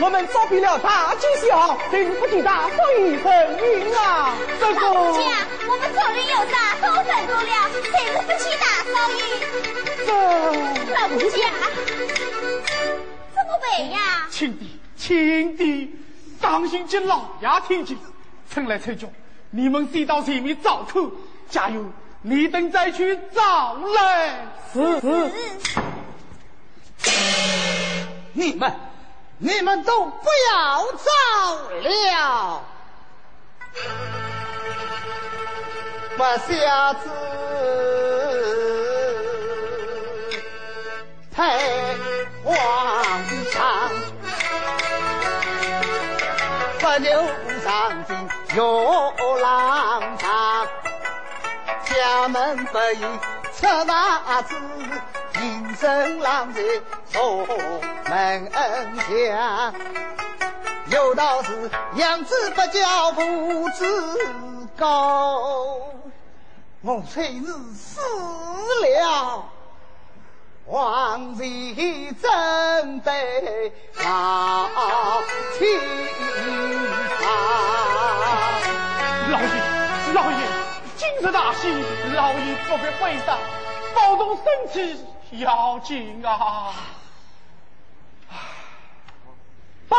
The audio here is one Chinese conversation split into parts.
我们找遍了大街小巷，并不见大少爷身影啊。老姑家，我们众人有大，都认住了，对不起大少爷。老姑家，怎么办呀？亲弟，亲弟，当心这老丫听见，趁来趁去，你们先到前面找口，加油。你等再去找来。是是。你们，你们都不要走了。不孝子配皇上，不牛上进又郎长。家门不宜出大子，生郎在锁门下。有道是养子不教父之高，我虽是死了，王妃怎得老天长？老爷，老爷。今日大喜，老爷不必悲伤，保重身体要紧啊！报，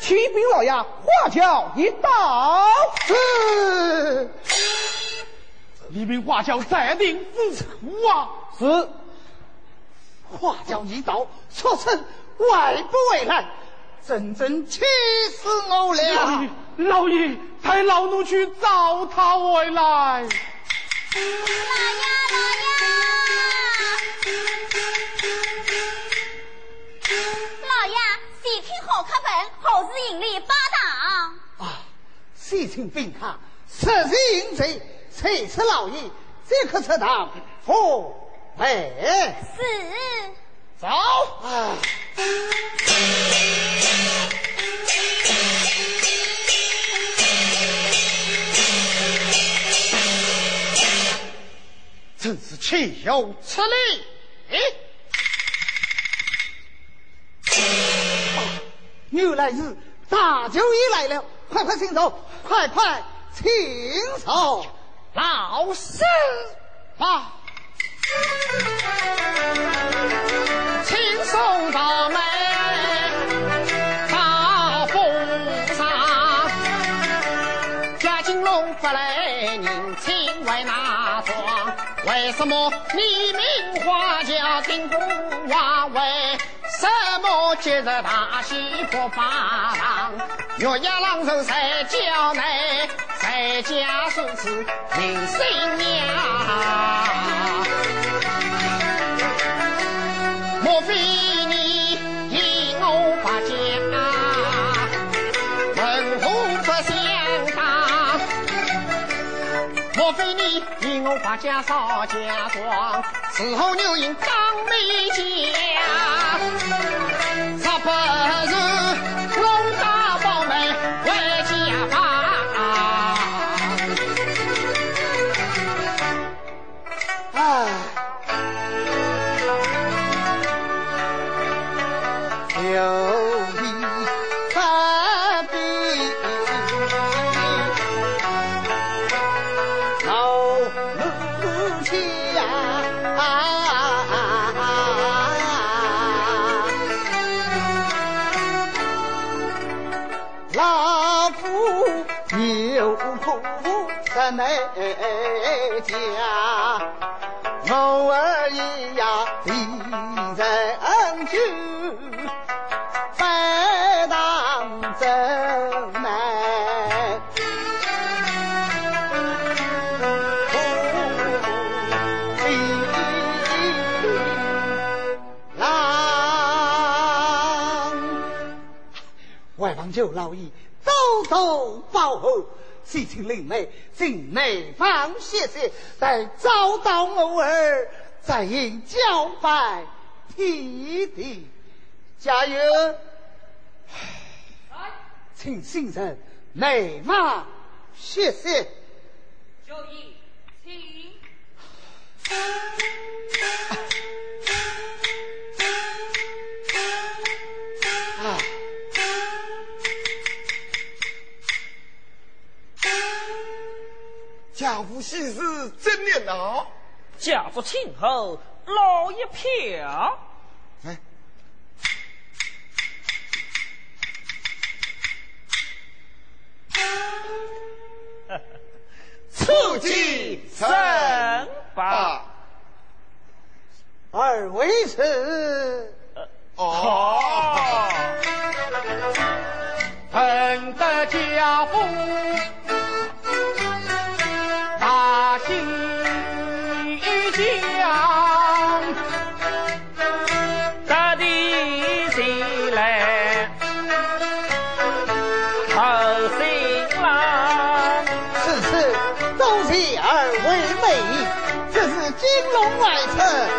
启禀老爷，花轿已到。是，李明花轿在定府啊。是，花轿已到，出城外不为难。真正气死我了！老爷，老爷，派老奴去找他回来。老爷，老爷，老爷，喜庆好客本，后日迎礼八堂。啊，喜庆宾客，十日迎接，催此老爷即刻出堂，奉哎，是。走。啊。真是岂有此理！原来是大舅爷来了，快快请坐，快快请坐，老师啊，请送到门。么你名花轿定宫王？为什么今日大喜不发堂？月牙郎寿谁叫内？在家数次迎新娘？莫非你引我把家少家庄，伺候牛饮当美家？求老爷多多保护。喜庆灵媒进内房歇歇，待找到我儿，再应交拜弟弟。加油！请先生内房歇歇。就义，请。家父喜事怎年呐？家父亲后老一票。哎，促进胜吧。二位是哦，承得家父 Yeah.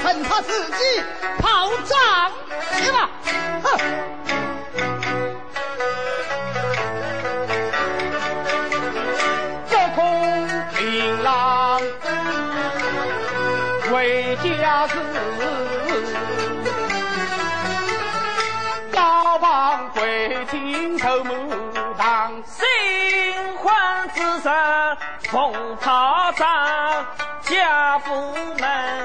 趁他自己跑账去吧。哼！这空琳琅为家事，高旁贵亲头目当。新婚之时奉讨账，家父门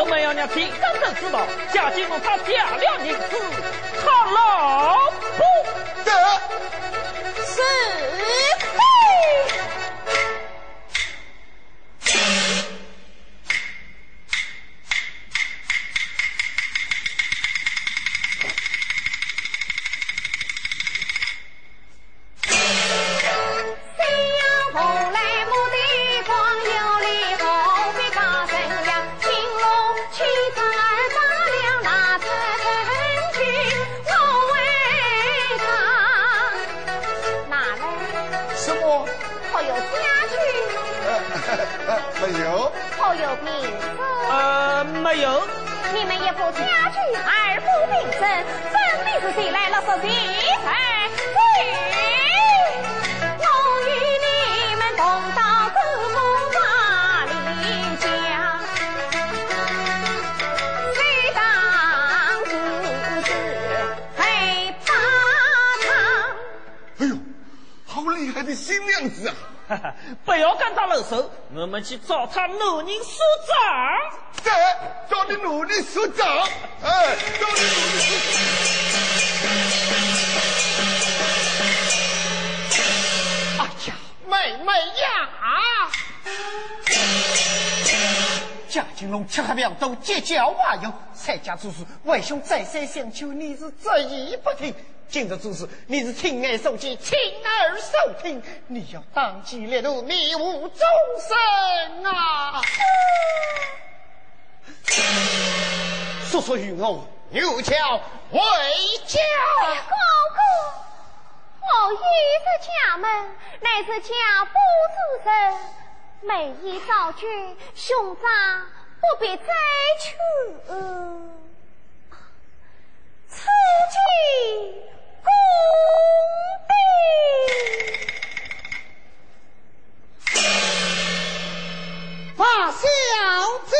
我们要让天刚正知道，贾金龙他假了银子，他老婆。得，一副家具，二副名声，真的是谁来了说谁才对。我与你们同到祖母那里讲，谁当自是黑怕他？哎呦，好厉害的新娘子啊！不要跟他露手，我们去找他奴人所长。对找你奴隶所长，哎，找你努力哎呀，妹妹呀！贾金龙吃喝嫖赌，结交花友，参加做事，为兄再三相求，你是执意不听。今日做事，你是亲耳受见，亲耳受听，你要当机立断，迷误众生啊！叔叔与我，有教为教。哥哥，我一日家门，乃是家不主人，每一造句，兄长不必再求。此计公平，发小计。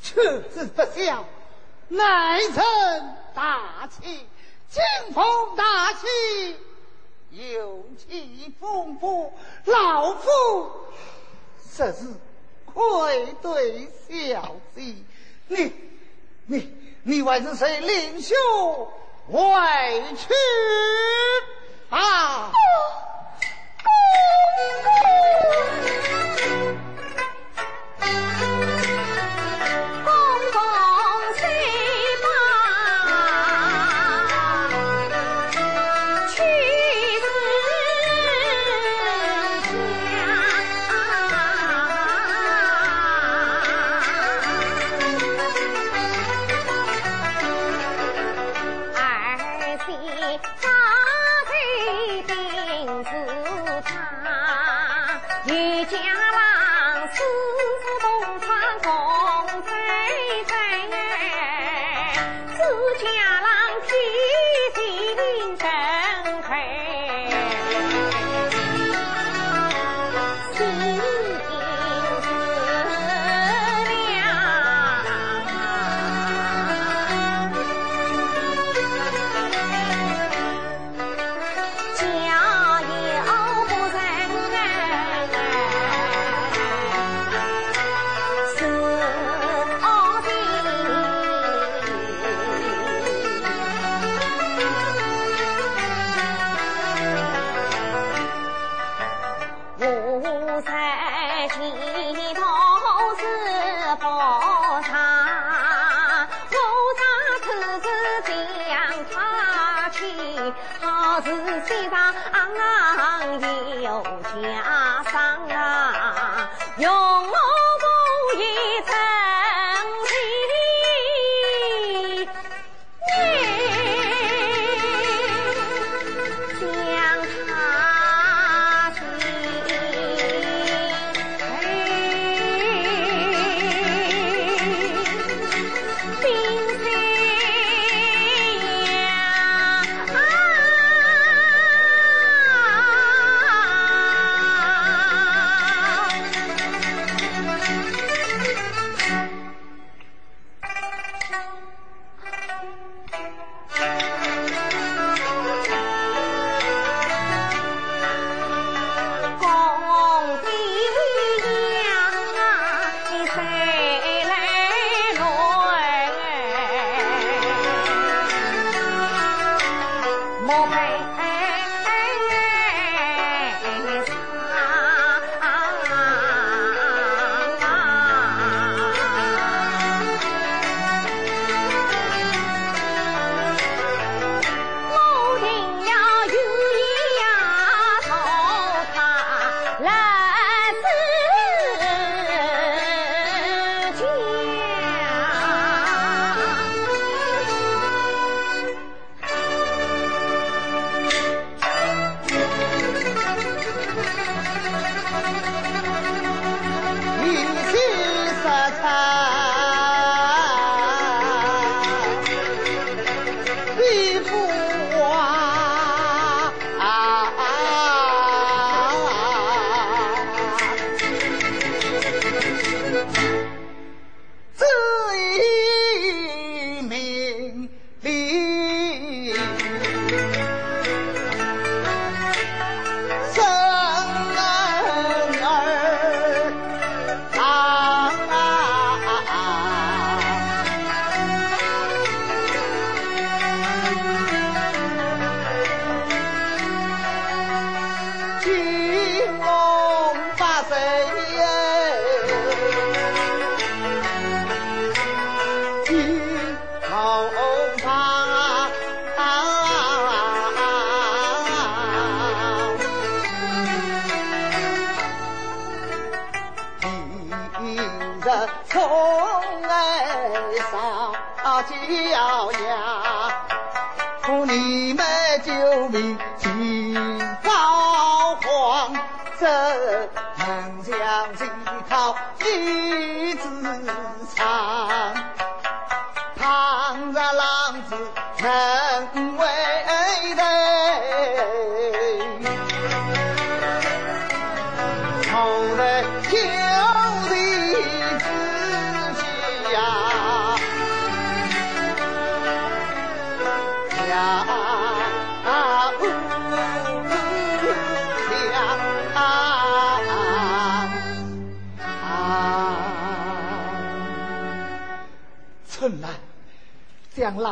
此子不孝，乃成大器；金风大器，酒气丰富，老夫实是愧对小弟。你、你、你为是谁领袖委屈啊？有下郎皮。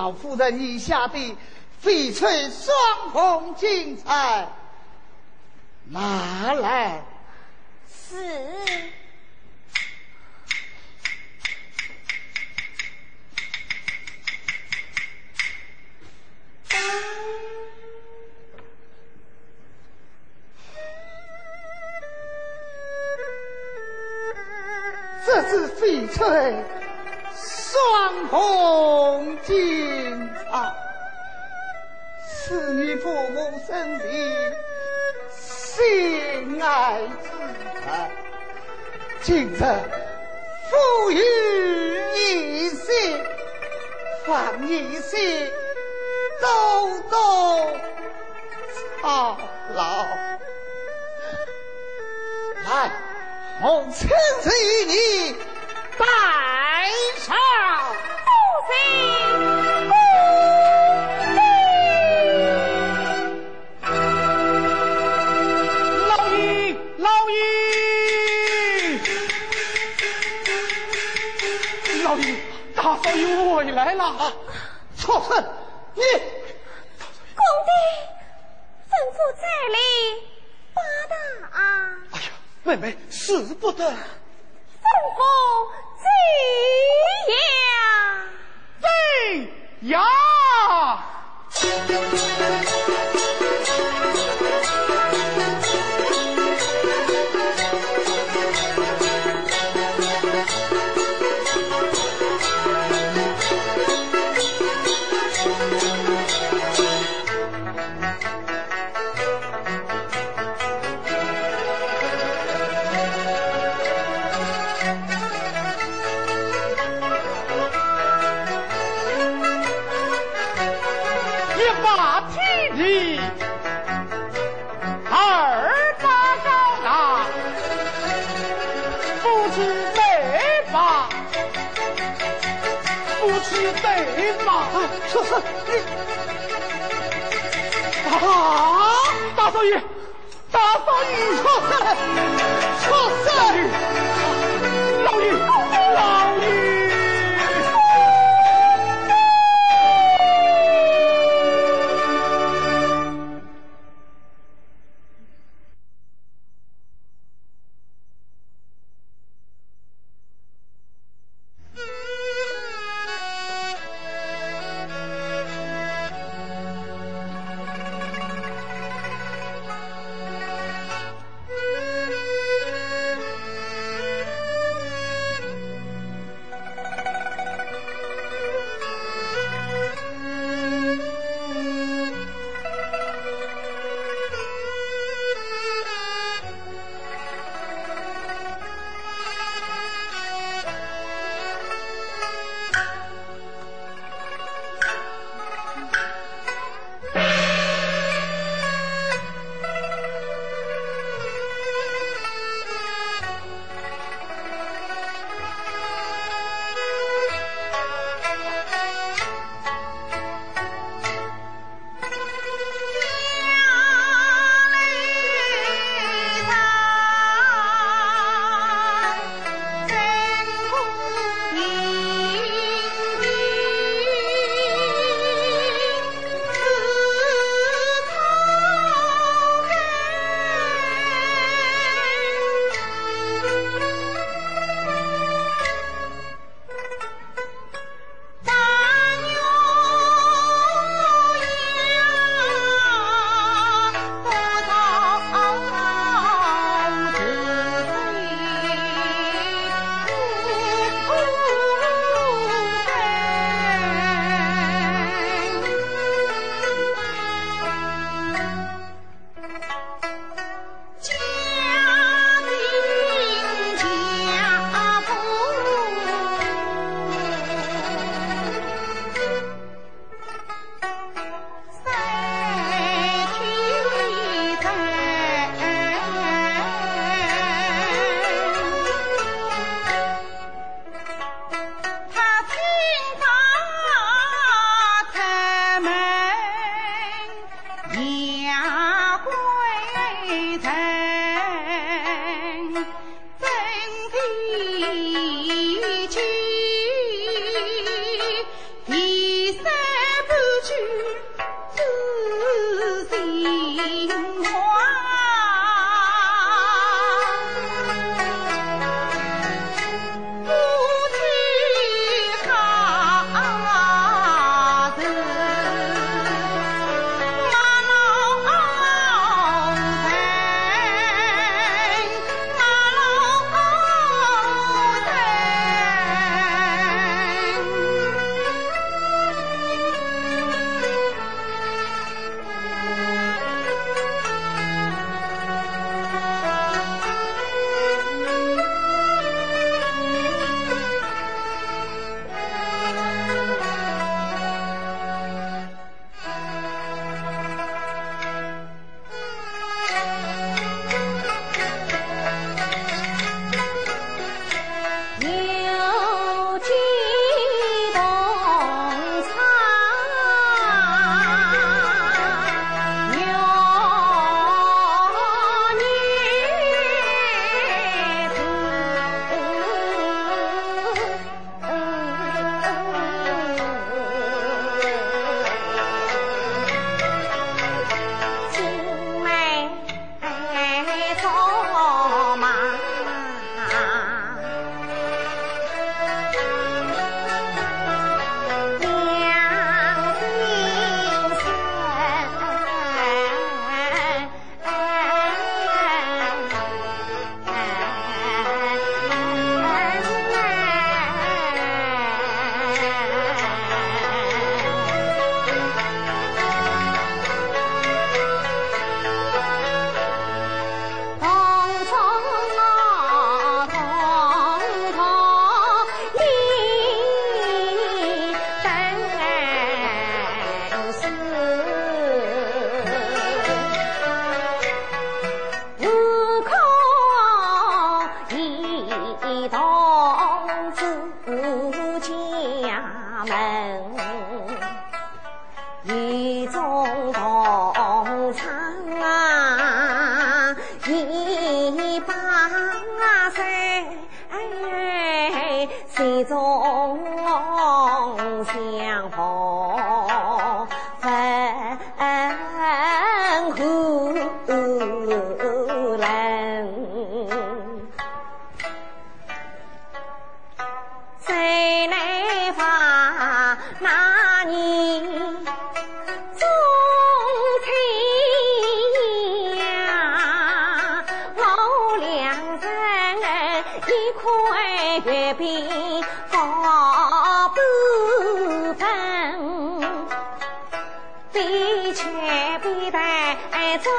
老夫人以下的翡翠双红金钗拿来。是。这是翡翠双红金钗，是你父母生前心爱之财，今日赋予一些，放一些，都都操劳。来，我亲自与你拜上。不行，老爷，老爷，老爷，大少爷回来了。畜生，你公爹，吩咐在里八大啊，哎呀，妹妹使不得，吩咐这样。飞呀！啊！大少爷，大少爷，畜生，畜生！老爷，饼包半分。比切比带早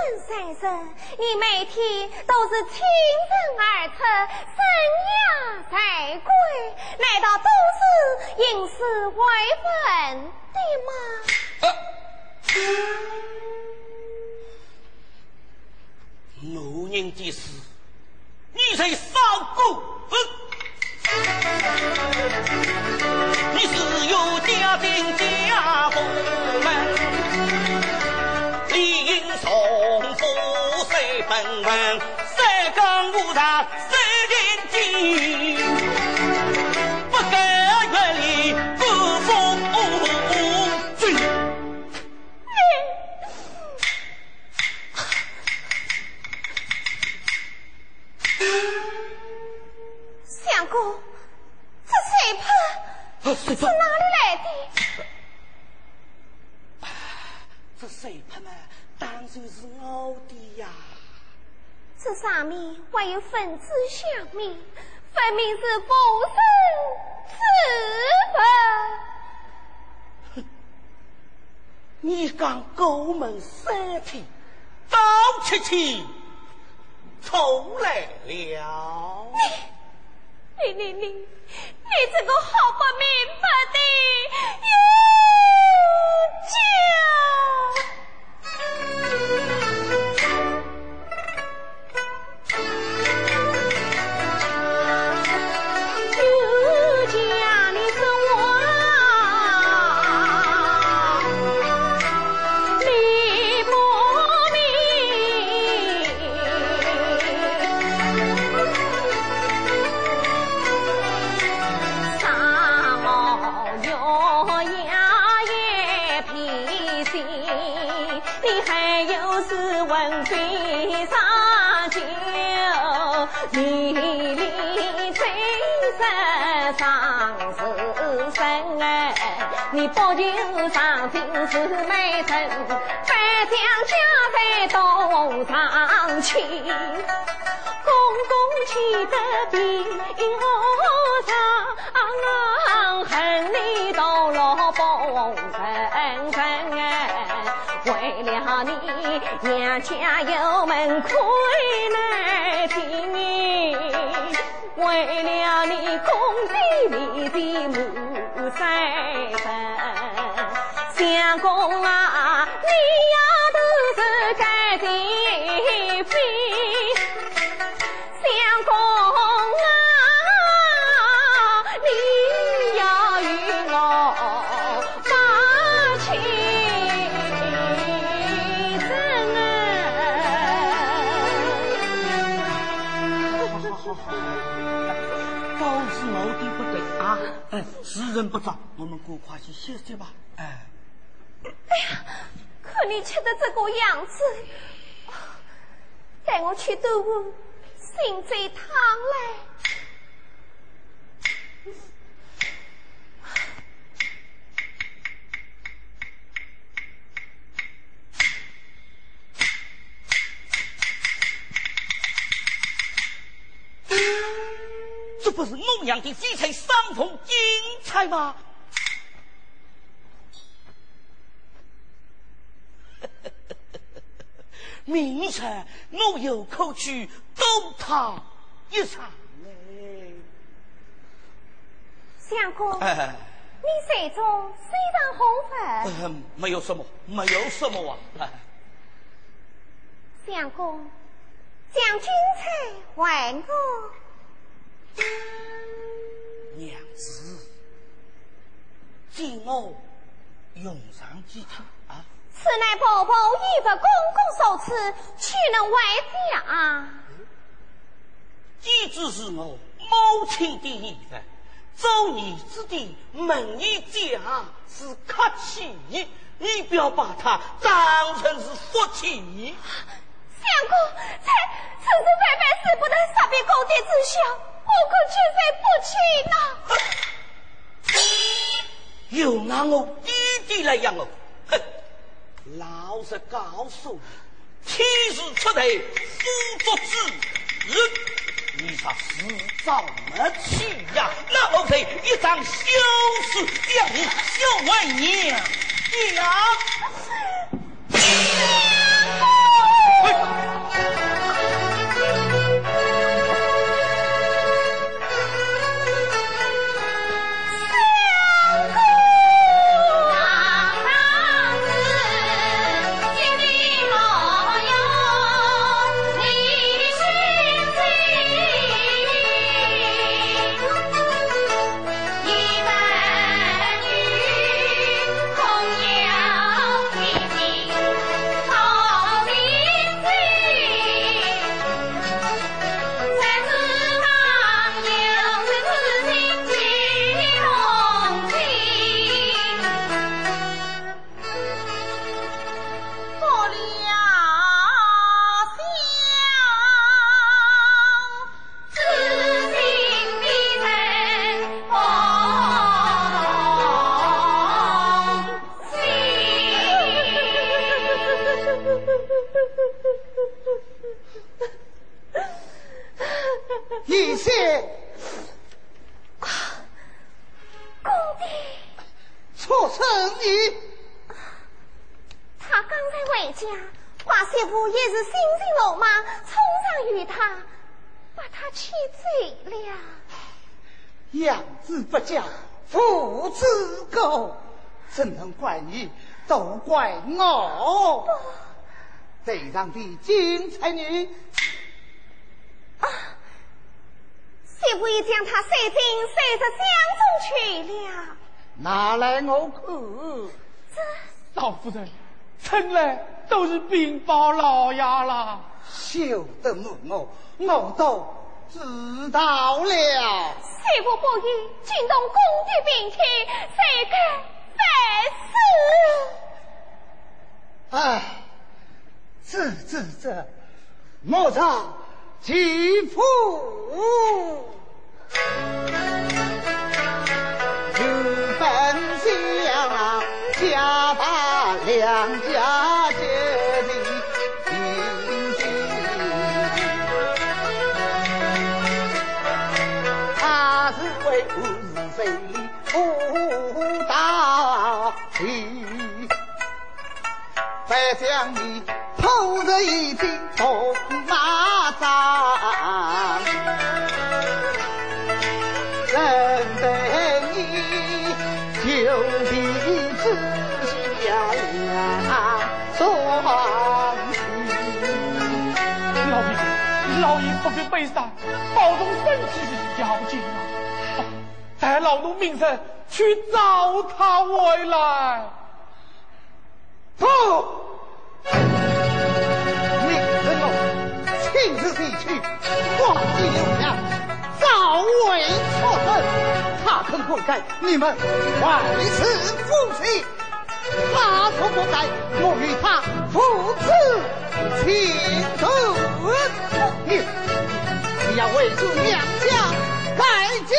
婚三日，你每天都是清晨而出，深夜才归，难道都是因事未分的吗？奴人的事，你才上钩！你是有家丁家父门。理应重复三本文，三更五常三严谨，不敢越里不服罪。相公，这水盆是哪里来的？这水盆嘛，当然是我的呀。这上面还有分字相明，分明是佛身字哼，你讲高门三品，张七七重来了。你你你你这个好不明白的的母在身，相公啊，人不早，我们赶快去歇歇吧。哎，哎呀看你吃的这个样子，带我去都屋心醉汤来。这不是欧阳的翡翠双凤精彩吗？明晨我有口去斗他一场嘞。相公，哎，你手中虽然红粉，嗯没有什么，没有什么啊。哎相公将军才还我。娘子，今我用上几天啊？此乃宝宝依着公公所赐，岂能外家？既只是我母亲的意思，做儿子的门一家是客气，你不要把它当成是福气。相公，才此次白白使不得杀别公爹之孝，我我可却非不亲呐、又拿我弟弟来养我，哼！老实告诉你，天时出头，夫作之人，你说迟早没去呀？那我非一张休书将你休为娘娘。上的金钗女，媳妇已将他塞进塞着江中去了。拿来我看。少夫人，从来都是禀报老爷啦。休得问我，我都知道了。媳妇不依，惊动公的病体，谁敢反唉，这这这，莫让继父仆人已经驸马长，认得你就地之下双喜。老爷，老爷不必悲伤，保重身体是要紧啊！待老奴明晨去找他回来。走，我亲自地去，忘记刘强，早为错恨他肯悔改，你们为此夫妻；他错不改，我与他父子情分。你你要为助娘家改嫁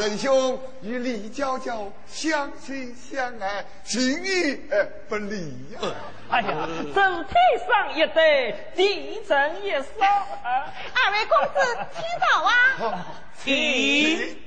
家人兄与李娇娇相亲相爱，情义呃不离呀、哎呀，整天上一对，地震一扫啊！二位公子，请早啊！请。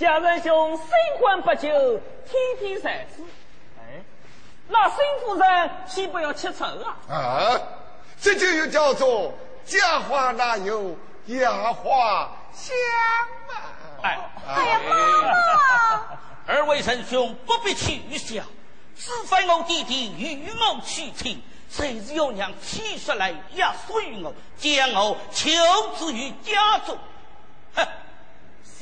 家人兄新婚不久，天天才子，哎，那新夫人岂不要吃醋啊？啊，这就又叫做家花哪有哑话香啊？哎，哎呀，妈妈！二位仁兄不必取笑，只非我弟弟与我娶亲，谁知有娘气出来压碎我，将我求之于家中。哼！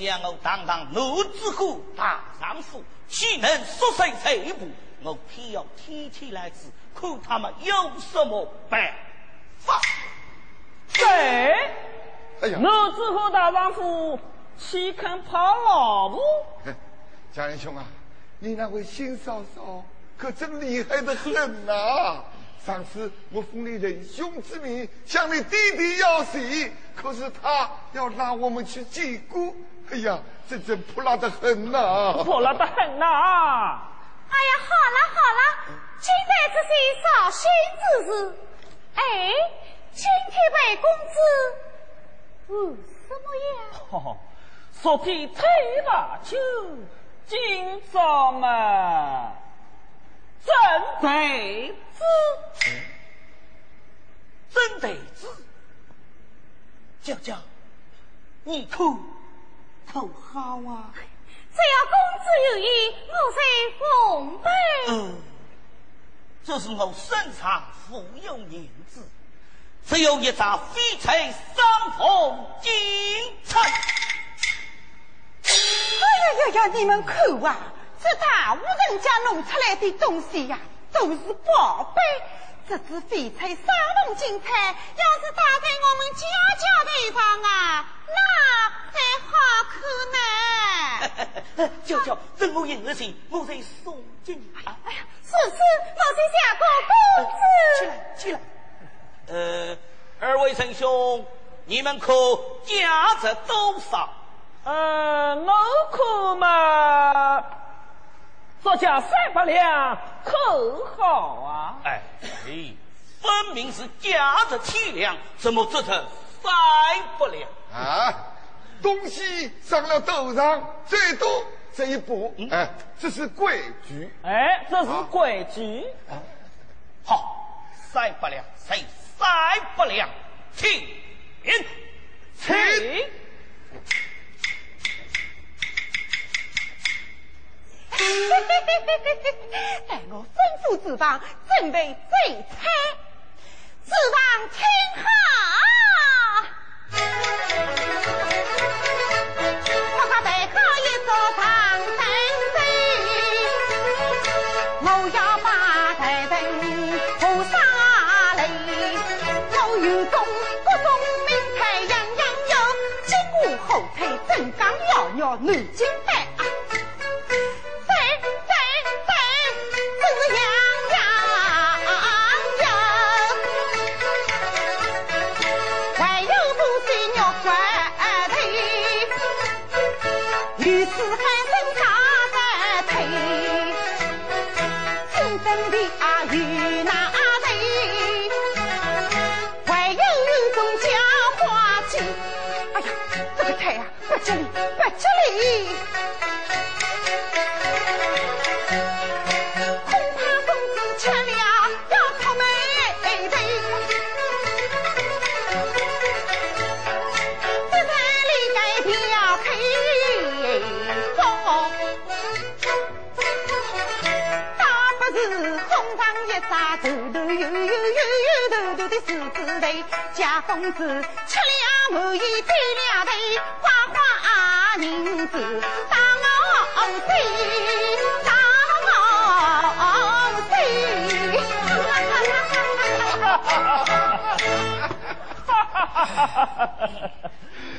想我堂堂奴之户大丈夫，岂能缩身这步？我偏要天天来此，看他们有什么办法。谁，哎呀，奴之后大丈夫岂肯怕老婆？家人兄啊，你那位新嫂嫂可真厉害的很呐、上次我奉你仁兄之命向你弟弟要喜，可是他要拉我们去祭姑，哎呀，这这泼辣的很呐、泼辣的很呐、哎呀，好了好了，今在这些扫兴之事，哎，今天为公子为什么呀？哈哈，昨天退罢酒，今朝嘛，正对子。真得子，娇娇，你可可好啊？只要公子有意，我才奉陪。嗯，这是我身上富有银子，只有一张翡翠双凤金钗。哎呀呀呀！你们看啊，这大户人家弄出来的东西呀，都是宝贝。这只翡翠沙龙金钗，要是打在我们家家头上啊，那才好看呢。娇娇，等我赢了钱，我再送给你。啊哎呀，是是，我在下过公子。起来，起来。呃，二位仁兄，你们可价值多少？呃，我可嘛，作价三百两，可好啊？哎，哎，分明是价值七两，怎么折成三百两？啊，东西上了头上，最多这一步，哎，这是规矩。哎，这是规矩。好，三百两，谁三百两？请，房准备这菜，子房听好，快快备好一桌长灯水，我要把台灯铺上来，我有种各种名菜样样有，金瓜火腿、镇江药肉、南京子吃了满意对了头，花花银子当我的。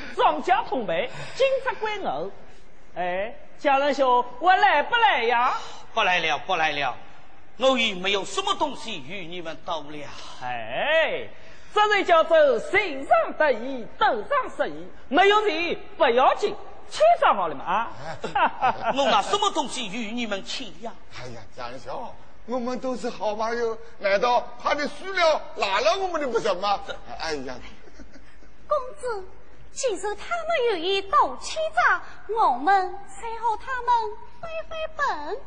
庄家同辈，今朝归我。哎，家人兄，我来不来呀？不来了，不来了，我已没有什么东西与你们斗了。哎，这才叫做心上得意，斗上失意。没有钱不要紧，钱上好了嘛啊！我拿什么东西与你们抢呀？哎呀，张兄，我们都是好朋友，难道怕你输了拿了我们的不成吗？哎呀，公子，既然他们愿意斗气仗，我们才和他们分分本。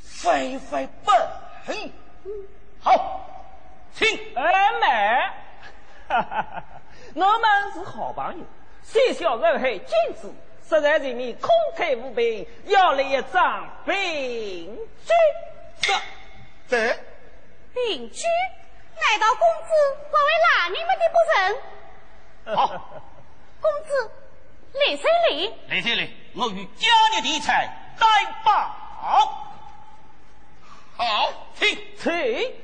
飞飞本，好，请。哎，买，我们是好朋友，虽小人还君子，实在人民空开无凭，要来一张凭据。这这凭据，难道公子不会拿你们的不成？好，公子，来三来？来这里，我与家里的财担保。好，请请。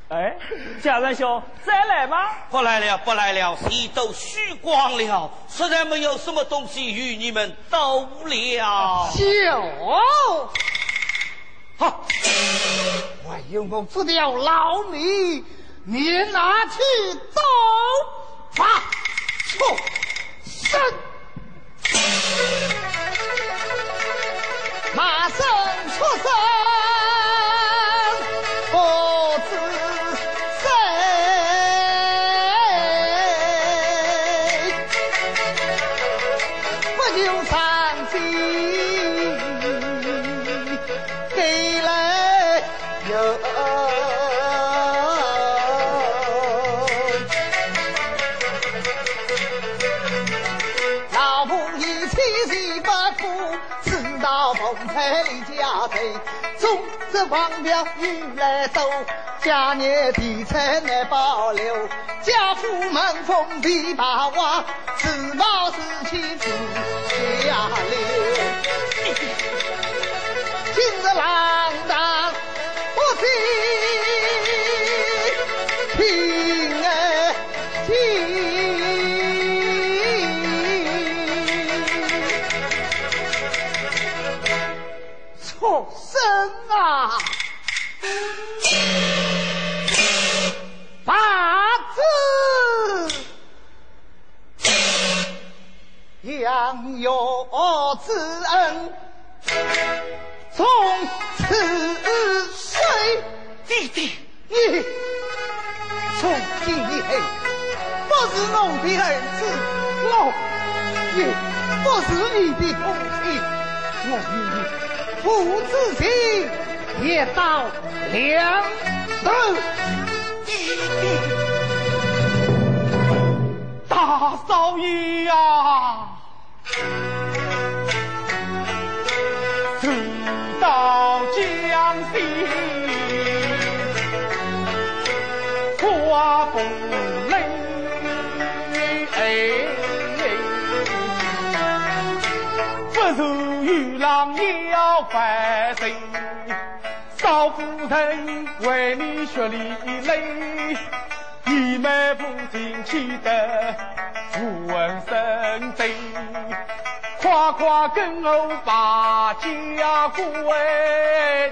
哎，贾文兄，再来吗？不来了，不来了，戏都虚光了，实在没有什么东西与你们斗了。酒，好，我用功这条老米，你拿去斗总之黄表雨来走，家业地产难保留。家父门风琵琶瓦，自暴自弃自的儿子，我也不是你的父亲，我与你父子情也到两头。大少爷呀，如与郎也要翻身。少夫人为你血里泪，你们父亲气得无问生悲，夸夸跟我把家归，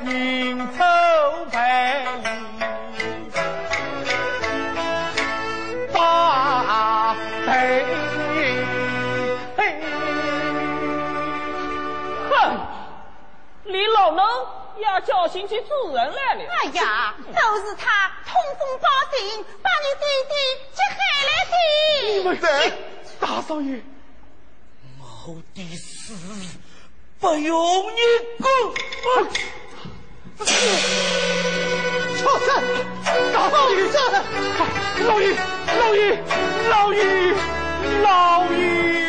人丑陪大你老能也叫醒去主人来了。哎呀，都是他通风报信，把你弟弟接害来的。你们在大少爷，我的死不用你管。畜生！大女生！老爷，老爷，老爷，老爷。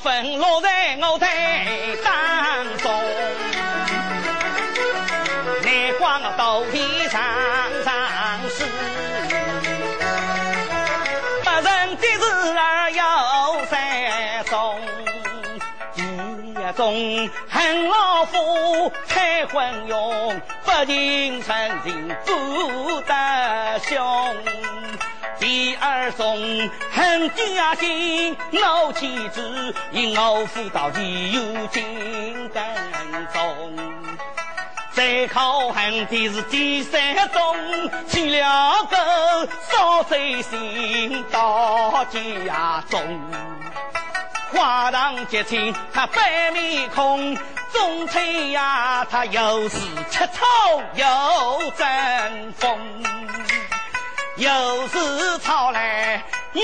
鸟粪落在我台当中，难怪我肚皮常常湿。不仁的事儿有三种，一种恨老夫太昏庸，不认成人不得凶。第二种恨家兴，老妻子因我夫到底有金更重。最可恨的是第三种，起了个烧贼心到家中。花堂结亲他白面孔，中春呀他又是吃草又争风。又是吵来又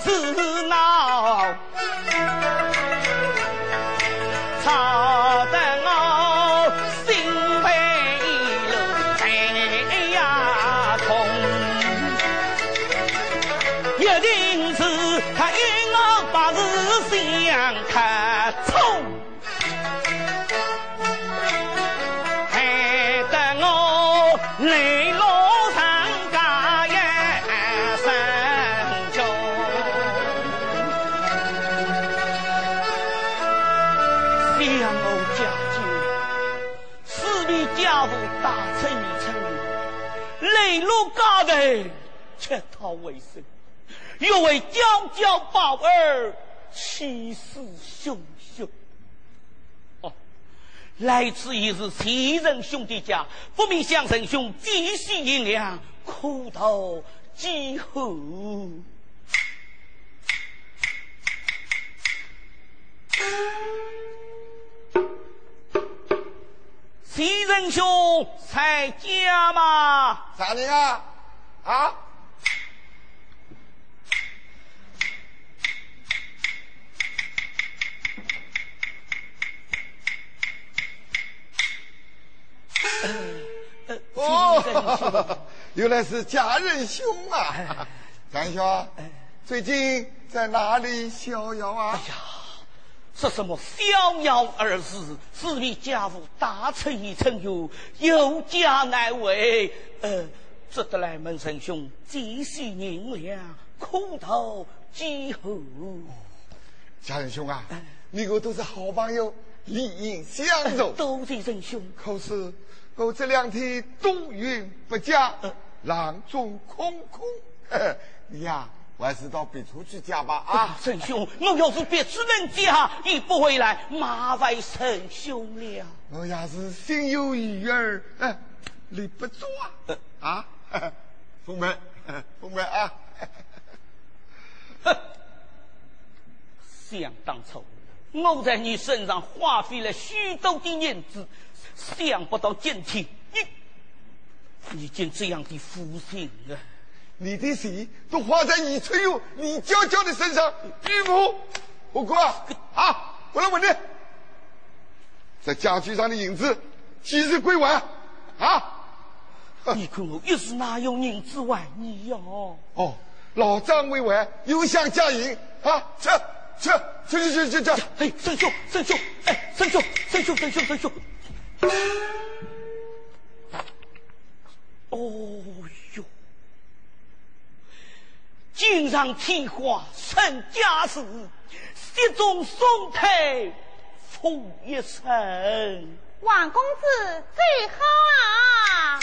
是闹，吵得我又为娇娇宝儿气势汹汹。哦，来此已是齐人兄弟家，不明相生兄几许银两，苦头几何？齐仁兄在家吗？啥人啊？啊！哦，原来是家人兄啊！张兄，最近在哪里逍遥啊？哎呀，说什么逍遥二字，是为家父大成一成哟有家难为。呃。只得来问神兄，几许银两，苦头几何？家人兄啊，你我都是好朋友，理应相助。多谢仁兄。可是我这两天多云不佳，郎中空空。你 呀，还是到别处去家吧。啊，神兄，我要是别处人家，一不回来，麻烦仁兄了。我也是心有余而，力不足啊。啊。封门，封门啊！哼，想当初我在你身上花费了许多的银子，想不到今天你你竟这样的负心啊！你的钱都花在你春友李娇娇的身上，玉母，我哥啊！我来问你，在家具上的银子几日归还？啊！你看我一时哪有银子还你呀？哦，老张未还，又想嫁银啊！去去去去去去！哎，三兄三兄，哎，三兄三兄三兄三兄！哦哟，锦上添花成家事，雪中送炭奉一生。王公子最好啊！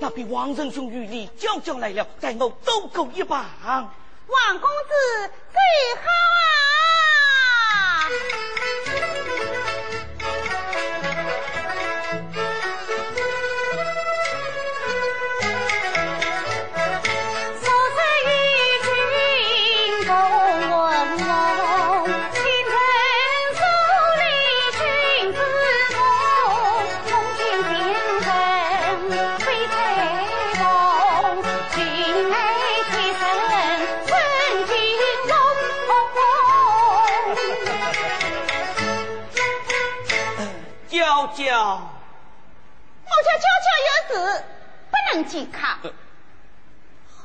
那比王仁兄与你娇娇来了，待我多够一棒。王公子最好啊！我家娇娇有事，不能见客。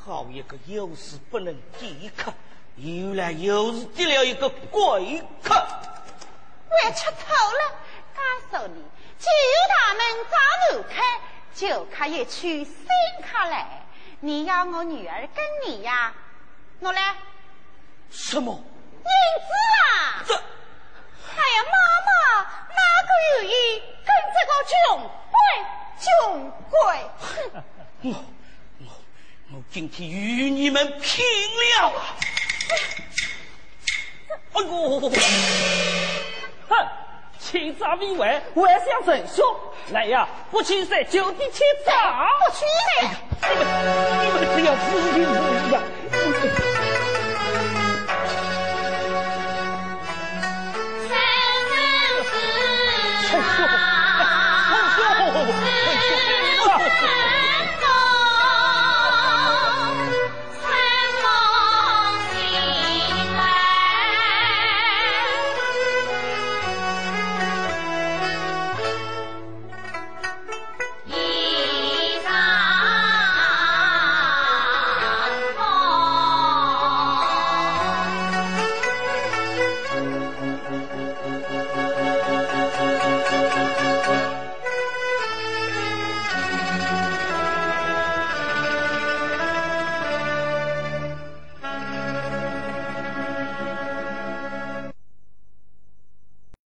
好一个有事不能见客，又来又是得了一个贵客。我吃透了，告诉你，旧大门早难开，旧客一去新客来。你要我女儿跟你呀？我来。什么？银子啊！这，哎呀，妈妈，哪个愿意跟这个穷鬼？穷鬼！我我我今天与你们拼了！哎呦！哼，欺诈未完，还想成凶？来呀，不去在酒店去找。不去呀！你们你们只要自信自己吧。